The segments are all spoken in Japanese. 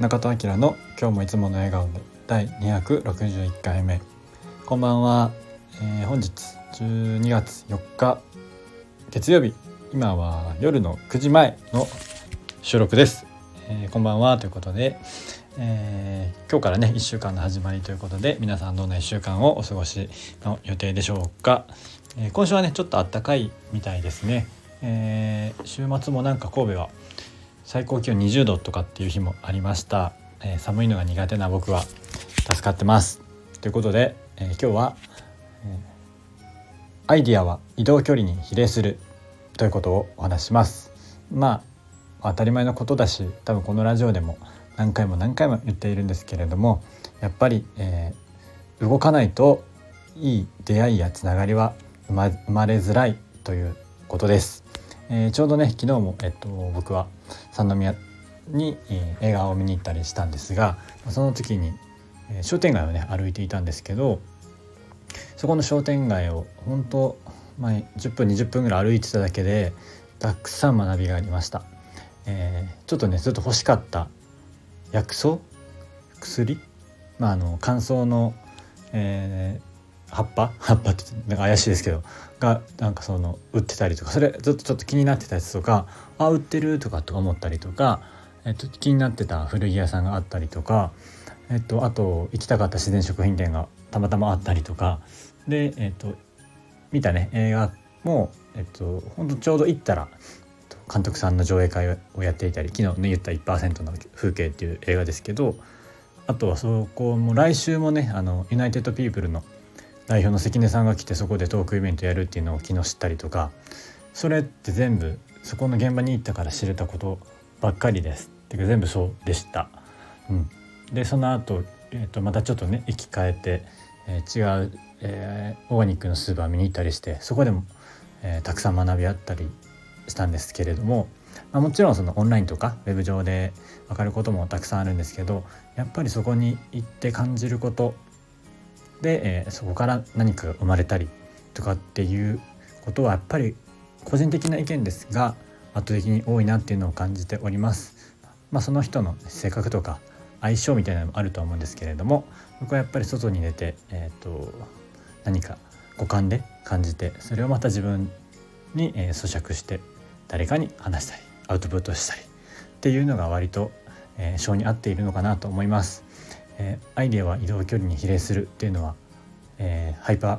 中田明の今日もいつもの笑顔で第261回目。こんばんは、えー、本日12月4日月曜日。今は夜の9時前の収録です、えー、こんばんは。ということで、えー、今日からね1週間の始まりということで皆さんどんな1週間をお過ごしの予定でしょうか、え今週はねちょっとあったかいみたいですね、え週末もなんか神戸は最高気温20度とかっていう日もありました、えー、寒いのが苦手な僕は助かってます。ということで、えー、今日は、えー、アイディアは移動距離に比例するということをお話します。まあ当たり前のことだし多分このラジオでも何回も何回も言っているんですけれどもやっぱり、えー、動かないといい出会いやつながりは生まれづらいということです。えー、ちょうどね昨日も、えっと、僕は三宮に、えー、映画を見に行ったりしたんですがその時に、えー、商店街をね歩いていたんですけどそこの商店街を本当、まあ、10分20分ぐらい歩いてただけでたくさん学びがありました。えー、ちょっとねずっと欲しかった薬草薬、まあ、あの乾燥の、え葉っぱ？葉っぱってなんか怪しいですけどがなんかその売ってたりとかそれずっとちょっと気になってたやつとかあ売ってるとかとか思ったりとか、えっと、気になってた古着屋さんがあったりとか、えっと、あと行きたかった自然食品店がたまたまあったりとかで、えっと、見たね映画も、えっと、本当ちょうど行ったら監督さんの上映会をやっていたり昨日ね言った1%の風景っていう映画ですけどあとはそこも来週もねあのユナイテッドピープルの「代表の関根さんが来てそこでトークイベントやるっていうのを昨日知ったりとかそれって全部そこの現場に行ったから知れたことばっかりですっていうか全部そうでした。うん、でその後、えー、とまたちょっとね生き返って、えー、違う、えー、オーガニックのスーパー見に行ったりしてそこでも、えー、たくさん学びあったりしたんですけれども、まあ、もちろんそのオンラインとかウェブ上で分かることもたくさんあるんですけどやっぱりそこに行って感じることで、えー、そこから何かが生まれたりとかっていうことはやっぱり個人的な意見ですが圧倒的に多いなっていうのを感じております。まあ、その人の性格とか相性みたいなのもあると思うんですけれども僕はやっぱり外に出て、えーと、何か五感で感じてそれをまた自分に、えー、咀嚼して誰かに話したりアウトプットしたりっていうのが割と、えー、性に合っているのかなと思います。えー、アイデアは移動距離に比例するっていうのは、えー、ハイパー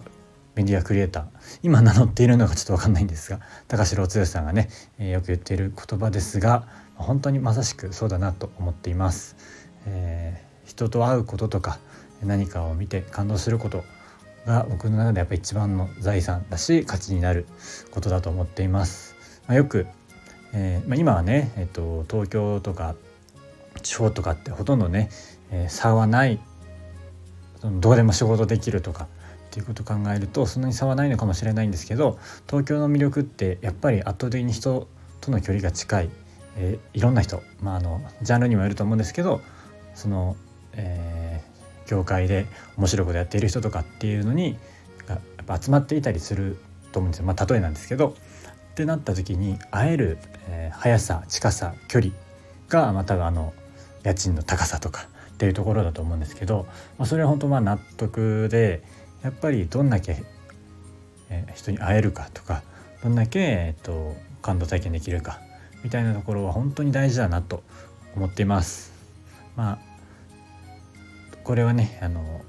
メディアクリエイター今名乗っているのかちょっと分かんないんですが高城剛さんがね、えー、よく言っている言葉ですが本当にまさしくそうだなと思っています、えー、人と会うこととか何かを見て感動することが僕の中でやっぱ一番の財産だし価値になることだと思っています、まあ、よく、えーまあ、今はね、えーと東京とか地方とかってほとんどね、え、差はない。どうでも仕事できるとかっていうことを考えるとそんなに差はないのかもしれないんですけど東京の魅力ってやっぱり圧倒的に人との距離が近い、えー、いろんな人、まあ、あのジャンルにもよると思うんですけどその、えー、業界で面白いことやっている人とかっていうのにやっぱ集まっていたりすると思うんですよ、まあ、例えなんですけど。ってなった時に会える、えー、速さ近さ距離がまたあの家賃の高さとかっていうところだと思うんですけど、まあ、それは本当まあ納得でやっぱりどんだけ、え人に会えるかとかどんだけ、えっと、感動体験できるかみたいなところは本当に大事だなと思っています。まあこれはねあの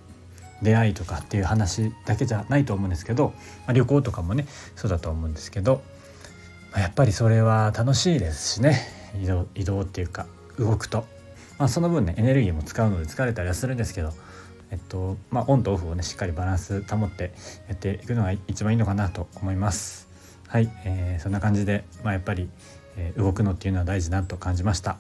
出会いとかっていう話だけじゃないと思うんですけど、まあ、旅行とかもねそうだと思うんですけど、まあ、やっぱりそれは楽しいですしね移動移動っていうか動くとまあ、その分ねエネルギーも使うので疲れたりはするんですけど、えっとまあ、オンとオフをねしっかりバランス保ってやっていくのが一番いいのかなと思います。はい、えー、そんな感じで、まあ、やっぱり、えー、動くのっていうのは大事だと感じました。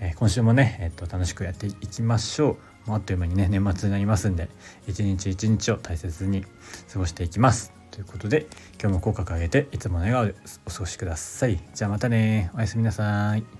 えー、今週もね、えっと楽しくやっていきましょう。もうあっという間にね年末になりますんで一日一日を大切に過ごしていきます。ということで今日も口角上げていつもの笑顔でお過ごしください。じゃあまたねおやすみなさい。